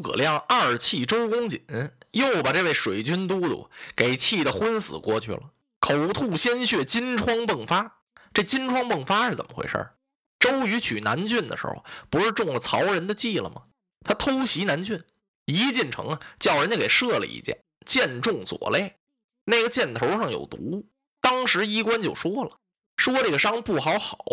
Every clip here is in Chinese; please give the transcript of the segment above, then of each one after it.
诸葛亮二气周公瑾，又把这位水军都督给气得昏死过去了，口吐鲜血，金疮迸发。这金疮迸发是怎么回事？周瑜取南郡的时候，不是中了曹仁的计了吗？他偷袭南郡，一进城啊，叫人家给射了一箭，箭中左肋，那个箭头上有毒。当时医官就说了，说这个伤不好好，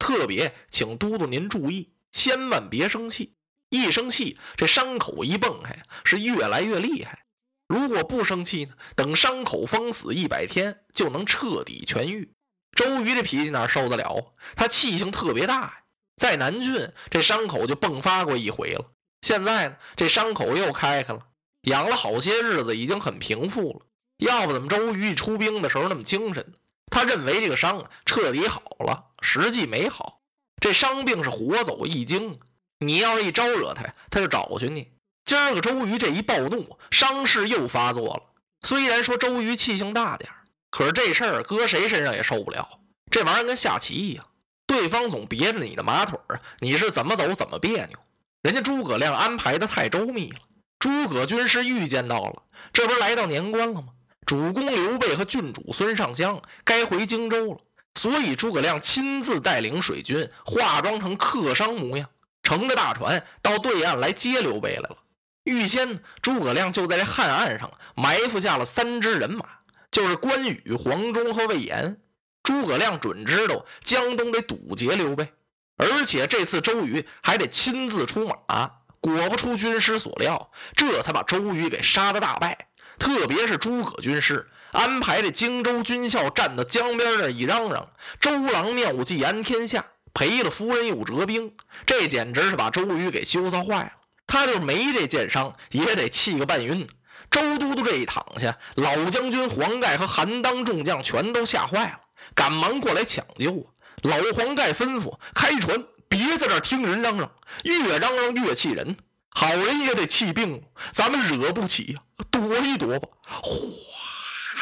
特别请都督您注意，千万别生气，一生气这伤口一蹦开，是越来越厉害。如果不生气呢，等伤口封死一百天，就能彻底痊愈。周瑜这脾气哪受得了？他气性特别大，在南郡这伤口就迸发过一回了。现在呢，这伤口又开开了，养了好些日子，已经很平复了。要不怎么周瑜一出兵的时候那么精神呢？他认为这个伤彻底好了，实际没好。这伤病是活走一经，你要是一招惹他，他就找去你。今儿个周瑜这一暴怒，伤势又发作了。虽然说周瑜气性大点可是这事儿搁谁身上也受不了，这玩意儿跟下棋一样，对方总别着你的马腿儿啊，你是怎么走怎么别扭。人家诸葛亮安排的太周密了，诸葛军师预见到了，这不是来到年关了吗？主公刘备和郡主孙尚香该回荆州了，所以诸葛亮亲自带领水军，化妆成客商模样，乘着大船到对岸来接刘备来了。预先，诸葛亮就在这汉岸上埋伏下了三支人马。就是关羽、黄忠和魏延，诸葛亮准知道江东得堵截刘备，而且这次周瑜还得亲自出马。果不出军师所料，这才把周瑜给杀的大败。特别是诸葛军师安排这荆州军校站到江边那一嚷嚷：“周郎妙计安天下，赔了夫人又折兵。”这简直是把周瑜给羞臊坏了。他就是没这箭伤，也得气个半晕。周都督这一躺下，老将军黄盖和韩当众将全都吓坏了，赶忙过来抢救！老黄盖吩咐开船，别在这听人嚷嚷，越嚷嚷越气人。好人也得气病，咱们惹不起呀，躲一躲吧。哗，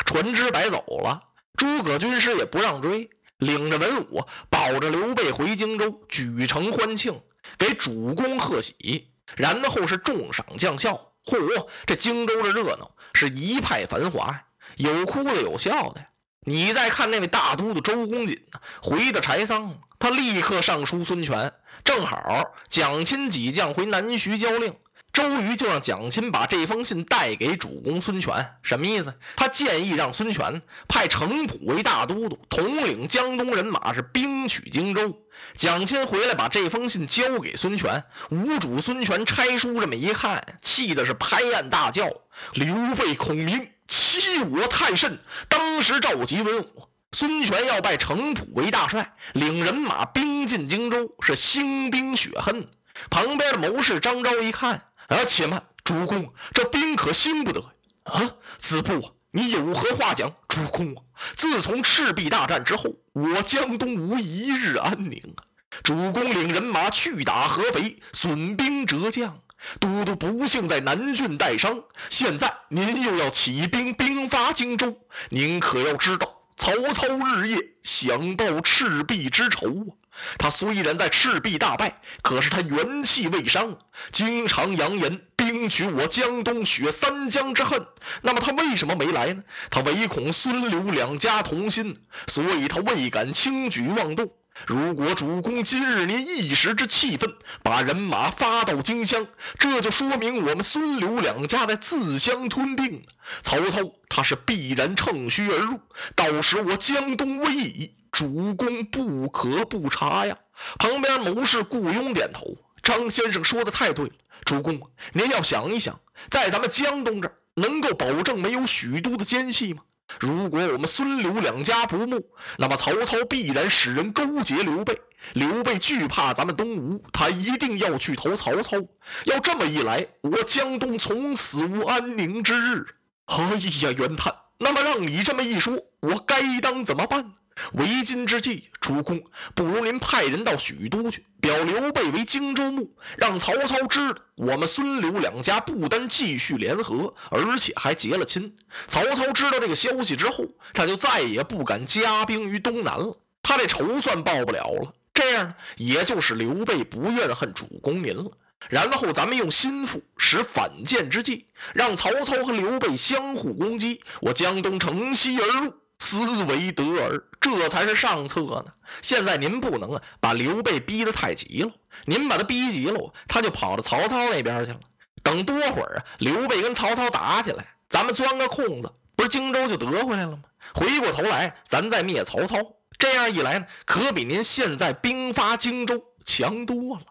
船只摆走了。诸葛军师也不让追，领着文武保着刘备回荆州，举城欢庆，给主公贺喜，然后是重赏将校。嚯，这荆州的热闹是一派繁华呀，有哭的有笑的。你再看那位大都督周公瑾呢，回的柴桑，他立刻上书孙权，正好蒋钦几将回南徐交令。周瑜就让蒋钦把这封信带给主公孙权，什么意思？他建议让孙权派程普为大都督，统领江东人马，是兵取荆州。蒋钦回来把这封信交给孙权，吴主孙权拆书这么一看，气的是拍案大叫：“刘备孔明欺我太甚！”当时召集文武，孙权要拜程普为大帅，领人马兵进荆州，是兴兵雪恨。旁边的谋士张昭一看。啊，且慢，主公，这兵可兴不得呀！啊，子布，你有何话讲？主公啊，自从赤壁大战之后，我江东无一日安宁啊！主公领人马去打合肥，损兵折将，都督不幸在南郡带伤，现在您又要起兵兵发荆州，您可要知道，曹操日夜想报赤壁之仇啊！他虽然在赤壁大败，可是他元气未伤，经常扬言兵取我江东，雪三江之恨。那么他为什么没来呢？他唯恐孙刘两家同心，所以他未敢轻举妄动。如果主公今日您一时之气愤，把人马发到荆襄，这就说明我们孙刘两家在自相吞并。曹操他是必然乘虚而入，到时我江东危矣。主公不可不察呀！旁边谋士顾雍点头：“张先生说的太对了，主公，您要想一想，在咱们江东这儿，能够保证没有许都的奸细吗？如果我们孙刘两家不睦，那么曹操必然使人勾结刘备。刘备惧怕咱们东吴，他一定要去投曹操。要这么一来，我江东从此无安宁之日。哎呀，袁谭，那么让你这么一说，我该当怎么办呢？为今之计，主公不如您派人到许都去，表刘备为荆州牧，让曹操知道我们孙刘两家不单继续联合，而且还结了亲。曹操知道这个消息之后，他就再也不敢加兵于东南了，他这仇算报不了了。这样，也就是刘备不怨恨主公您了。然后咱们用心腹使反间之计，让曹操和刘备相互攻击，我江东乘虚而入。思为得耳，这才是上策呢。现在您不能啊，把刘备逼得太急了。您把他逼急了，他就跑到曹操那边去了。等多会儿啊，刘备跟曹操打起来，咱们钻个空子，不是荆州就得回来了吗？回过头来，咱再灭曹操。这样一来呢，可比您现在兵发荆州强多了。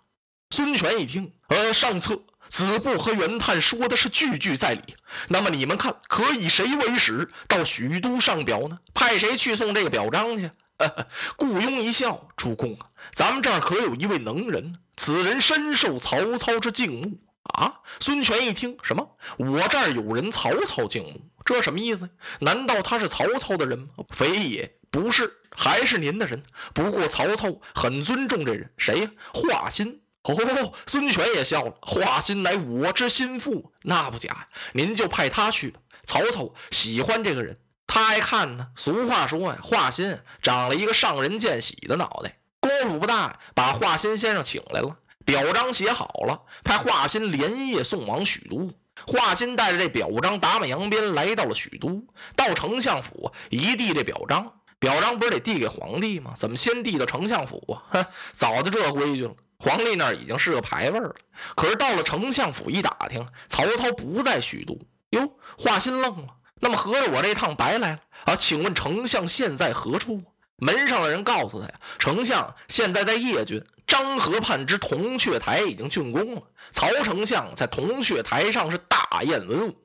孙权一听，呃，上策。子布和袁谭说的是句句在理，那么你们看，可以谁为使到许都上表呢？派谁去送这个表彰去？顾雍一笑：“主公啊，咱们这儿可有一位能人，此人深受曹操之敬慕啊！”孙权一听，什么？我这儿有人曹操敬慕，这什么意思？难道他是曹操的人吗？非也，不是，还是您的人。不过曹操很尊重这人，谁呀？华歆。哦，孙权也笑了。华歆乃我之心腹，那不假。您就派他去吧。曹操喜欢这个人，他爱看呢。俗话说呀，华歆长了一个上人见喜的脑袋。功夫不大，把华歆先生请来了，表彰写好了，派华歆连夜送往许都。华歆带着这表彰打马扬鞭来到了许都，到丞相府一递这表彰，表彰不是得递给皇帝吗？怎么先递到丞相府啊？哼，早就这规矩了。皇帝那儿已经是个牌位了，可是到了丞相府一打听，曹操不在许都。哟，华歆愣了。那么合着我这趟白来了啊？请问丞相现在何处？门上的人告诉他呀，丞相现在在邺郡漳河畔之铜雀台已经竣工了。曹丞相在铜雀台上是大宴文武。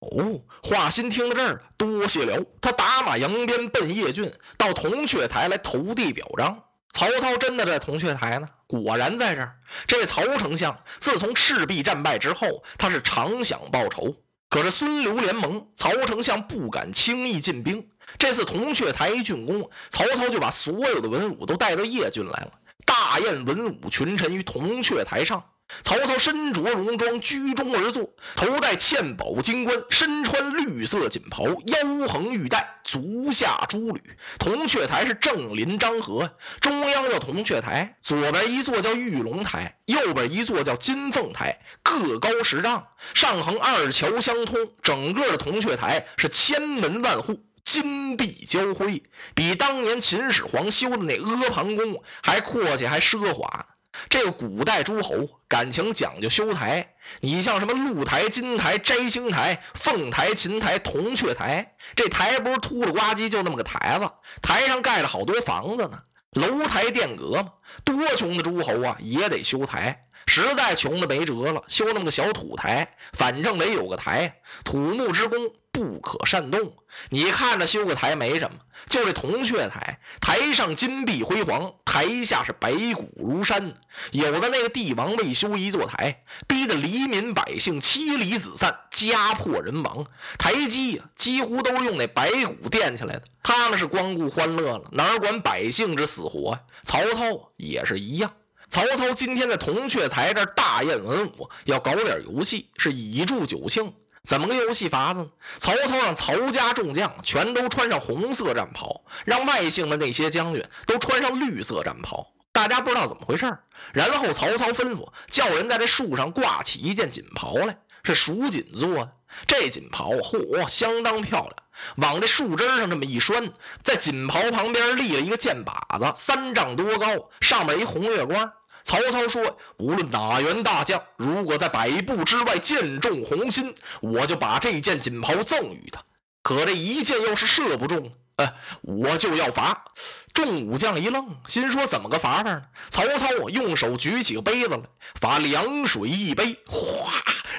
哦，华歆听到这儿，多谢了。他打马扬鞭奔邺郡，到铜雀台来投递表彰。曹操真的在铜雀台呢？果然在这儿。这位曹丞相自从赤壁战败之后，他是常想报仇。可是孙刘联盟，曹丞相不敢轻易进兵。这次铜雀台一竣工，曹操就把所有的文武都带到邺郡来了，大宴文武群臣于铜雀台上。曹操身着戎装，居中而坐，头戴嵌宝金冠，身穿绿色锦袍，腰横玉带，足下朱履。铜雀台是正临漳河，中央叫铜雀台，左边一座叫玉龙台，右边一座叫金凤台，各高十丈，上横二桥相通。整个的铜雀台是千门万户，金碧交辉，比当年秦始皇修的那阿房宫还阔气，还奢华。这个古代诸侯感情讲究修台，你像什么鹿台、金台、摘星台、凤台、琴台、铜雀台，这台不是秃了呱唧就那么个台子，台上盖了好多房子呢，楼台殿阁嘛。多穷的诸侯啊，也得修台。实在穷的没辙了，修那么个小土台，反正得有个台。土木之工不可擅动。你看着修个台没什么，就这铜雀台，台上金碧辉煌，台下是白骨如山。有的那个帝王为修一座台，逼得黎民百姓妻离子散，家破人亡。台基呀，几乎都是用那白骨垫起来的。他们是光顾欢乐了，哪管百姓之死活呀？曹操也是一样。曹操今天在铜雀台这大宴文武，要搞点游戏，是以祝酒庆。怎么个游戏法子呢？曹操让曹家众将全都穿上红色战袍，让外姓的那些将军都穿上绿色战袍。大家不知道怎么回事然后曹操吩咐叫人在这树上挂起一件锦袍来，是蜀锦做的。这锦袍嚯，相当漂亮。往这树枝上这么一拴，在锦袍旁边立了一个箭靶子，三丈多高，上面一红月光。曹操说：“无论哪员大将，如果在百步之外箭中红心，我就把这件锦袍赠与他。可这一箭要是射不中，呃，我就要罚。”众武将一愣，心说：“怎么个罚法呢？”曹操用手举起个杯子来，罚凉水一杯，哗，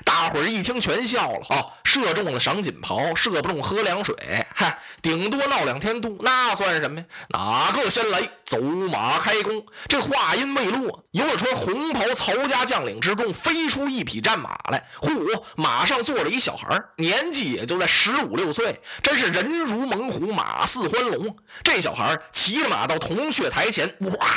大伙儿一听全笑了啊！射中了赏锦袍，射不中喝凉水，嗨，顶多闹两天肚，那算什么呀？哪个先来，走马开弓。这话音未落，由了穿红袍曹家将领之中飞出一匹战马来。嚯，马上坐着一小孩，年纪也就在十五六岁，真是人如猛虎，马似欢龙。这小孩骑着马到铜雀台前，哇，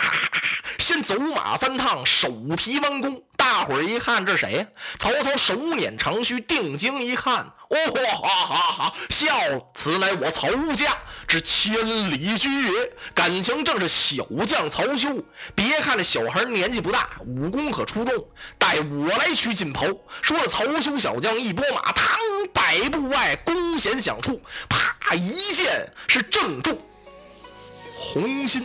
先走马三趟，手提弯弓。大伙儿一看，这是谁呀？曹操手捻长须，定睛一看，哦豁哈哈哈，笑了。此乃我曹家之千里驹也，感情正是小将曹休。别看这小孩年纪不大，武功可出众。待我来取锦袍。说着，曹休小将一拨马，嘡，百步外，弓弦响处，啪，一箭是正中红心。